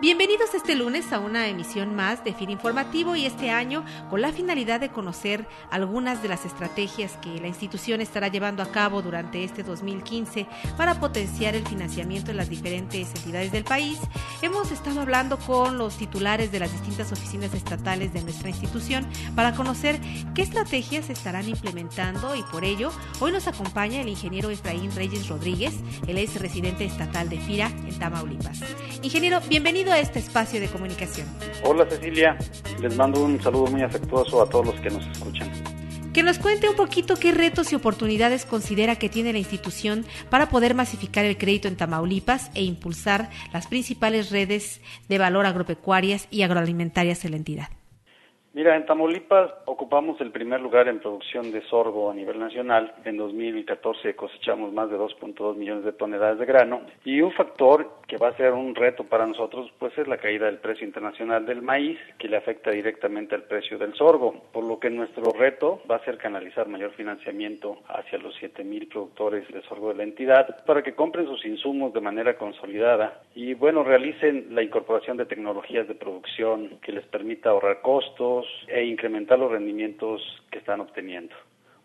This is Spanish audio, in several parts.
Bienvenidos este lunes a una emisión más de FIR Informativo y este año con la finalidad de conocer algunas de las estrategias que la institución estará llevando a cabo durante este 2015 para potenciar el financiamiento en las diferentes entidades del país. Hemos estado hablando con los titulares de las distintas oficinas estatales de nuestra institución para conocer qué estrategias estarán implementando y por ello hoy nos acompaña el ingeniero Efraín Reyes Rodríguez, él es residente estatal de FIRA en Tamaulipas. Ingeniero, bienvenido a este espacio de comunicación. Hola Cecilia, les mando un saludo muy afectuoso a todos los que nos escuchan. Que nos cuente un poquito qué retos y oportunidades considera que tiene la institución para poder masificar el crédito en Tamaulipas e impulsar las principales redes de valor agropecuarias y agroalimentarias en la entidad. Mira, en Tamaulipas ocupamos el primer lugar en producción de sorgo a nivel nacional. En 2014 cosechamos más de 2.2 millones de toneladas de grano y un factor que va a ser un reto para nosotros pues es la caída del precio internacional del maíz que le afecta directamente al precio del sorgo, por lo que nuestro reto va a ser canalizar mayor financiamiento hacia los 7.000 productores de sorgo de la entidad para que compren sus insumos de manera consolidada y bueno, realicen la incorporación de tecnologías de producción que les permita ahorrar costos, e incrementar los rendimientos que están obteniendo.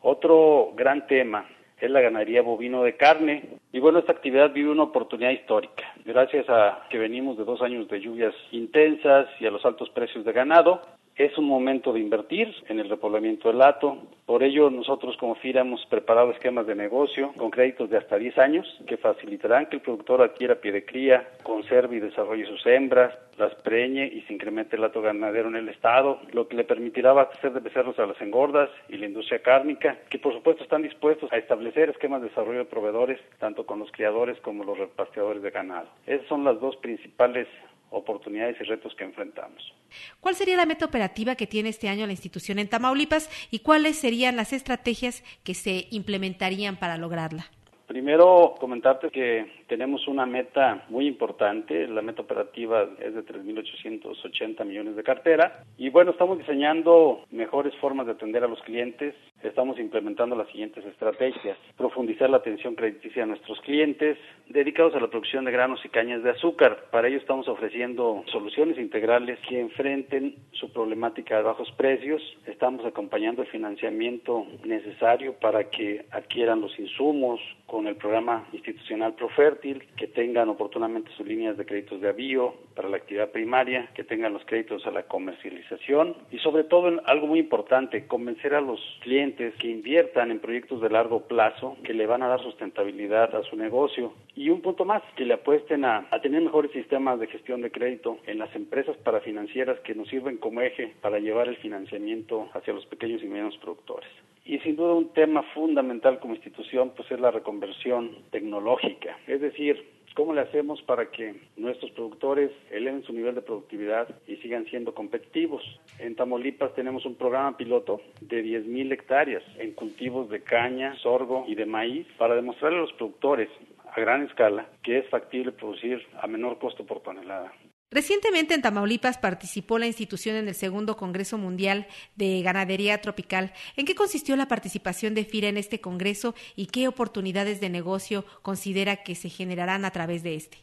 Otro gran tema es la ganadería bovino de carne. Y bueno, esta actividad vive una oportunidad histórica. Gracias a que venimos de dos años de lluvias intensas y a los altos precios de ganado, es un momento de invertir en el repoblamiento del lato. Por ello, nosotros como FIRA hemos preparado esquemas de negocio con créditos de hasta 10 años que facilitarán que el productor adquiera pie de cría, conserve y desarrolle sus hembras, las preñe y se incremente el lato ganadero en el estado, lo que le permitirá abastecer de becerros a las engordas y la industria cárnica, que por supuesto están dispuestos a establecer esquemas de desarrollo de proveedores, tanto con los criadores como los repasteadores de ganado. Esas son las dos principales oportunidades y retos que enfrentamos. ¿Cuál sería la meta operativa que tiene este año la institución en Tamaulipas y cuáles serían las estrategias que se implementarían para lograrla? Primero, comentarte que tenemos una meta muy importante. La meta operativa es de 3.880 millones de cartera. Y bueno, estamos diseñando mejores formas de atender a los clientes. Estamos implementando las siguientes estrategias. Profundizar la atención crediticia a nuestros clientes dedicados a la producción de granos y cañas de azúcar. Para ello estamos ofreciendo soluciones integrales que enfrenten su problemática de bajos precios. Estamos acompañando el financiamiento necesario para que adquieran los insumos con el programa institucional Que tengan oportunamente sus líneas de créditos de avío para la actividad primaria, que tengan los créditos a la comercialización y sobre todo algo muy importante, convencer a los clientes que inviertan en proyectos de largo plazo que le van a dar sustentabilidad a su negocio. Y un punto más, que le apuesten a, a tener mejores sistemas de gestión de crédito en las empresas parafinancieras que nos sirven como eje para llevar el financiamiento hacia los pequeños y medianos productores. Y sin duda un tema fundamental como institución pues es la reconversión tecnológica, es decir, ¿Cómo le hacemos para que nuestros productores eleven su nivel de productividad y sigan siendo competitivos? En Tamaulipas tenemos un programa piloto de 10.000 hectáreas en cultivos de caña, sorgo y de maíz para demostrarle a los productores a gran escala que es factible producir a menor costo por tonelada. Recientemente en Tamaulipas participó la institución en el segundo Congreso Mundial de Ganadería Tropical. ¿En qué consistió la participación de FIRA en este Congreso y qué oportunidades de negocio considera que se generarán a través de este?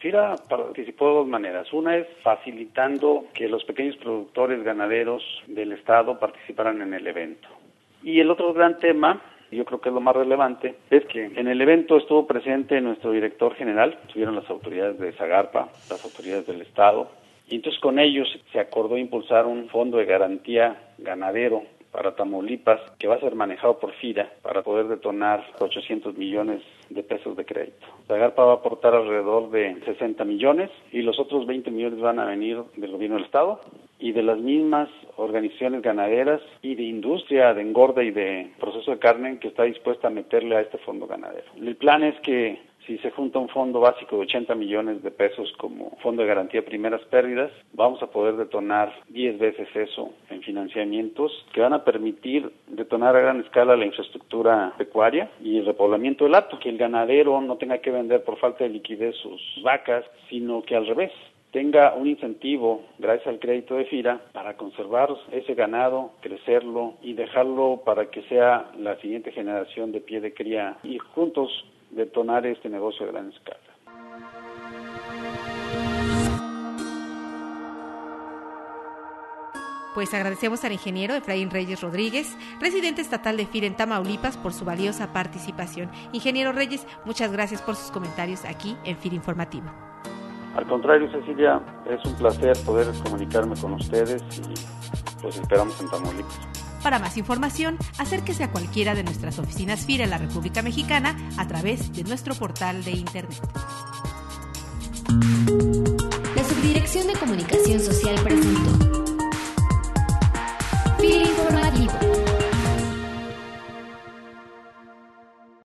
FIRA participó de dos maneras. Una es facilitando que los pequeños productores ganaderos del Estado participaran en el evento. Y el otro gran tema yo creo que es lo más relevante, es que en el evento estuvo presente nuestro director general, estuvieron las autoridades de Zagarpa, las autoridades del Estado, y entonces con ellos se acordó impulsar un fondo de garantía ganadero para Tamaulipas, que va a ser manejado por FIRA para poder detonar 800 millones de pesos de crédito. Zagarpa va a aportar alrededor de 60 millones y los otros 20 millones van a venir del gobierno del Estado y de las mismas organizaciones ganaderas y de industria de engorda y de proceso de carne que está dispuesta a meterle a este fondo ganadero. El plan es que si se junta un fondo básico de 80 millones de pesos como fondo de garantía de primeras pérdidas, vamos a poder detonar 10 veces eso en financiamientos que van a permitir detonar a gran escala la infraestructura pecuaria y el repoblamiento del hato, que el ganadero no tenga que vender por falta de liquidez sus vacas, sino que al revés, tenga un incentivo gracias al crédito de FIRA para conservar ese ganado, crecerlo y dejarlo para que sea la siguiente generación de pie de cría y juntos detonar este negocio a gran escala. Pues agradecemos al ingeniero Efraín Reyes Rodríguez, residente estatal de FIR en Tamaulipas, por su valiosa participación. Ingeniero Reyes, muchas gracias por sus comentarios aquí en FIR Informativo. Al contrario, Cecilia, es un placer poder comunicarme con ustedes y pues esperamos en Tamaulipas. Para más información, acérquese a cualquiera de nuestras oficinas FIR en la República Mexicana a través de nuestro portal de Internet. La Subdirección de Comunicación Social presentó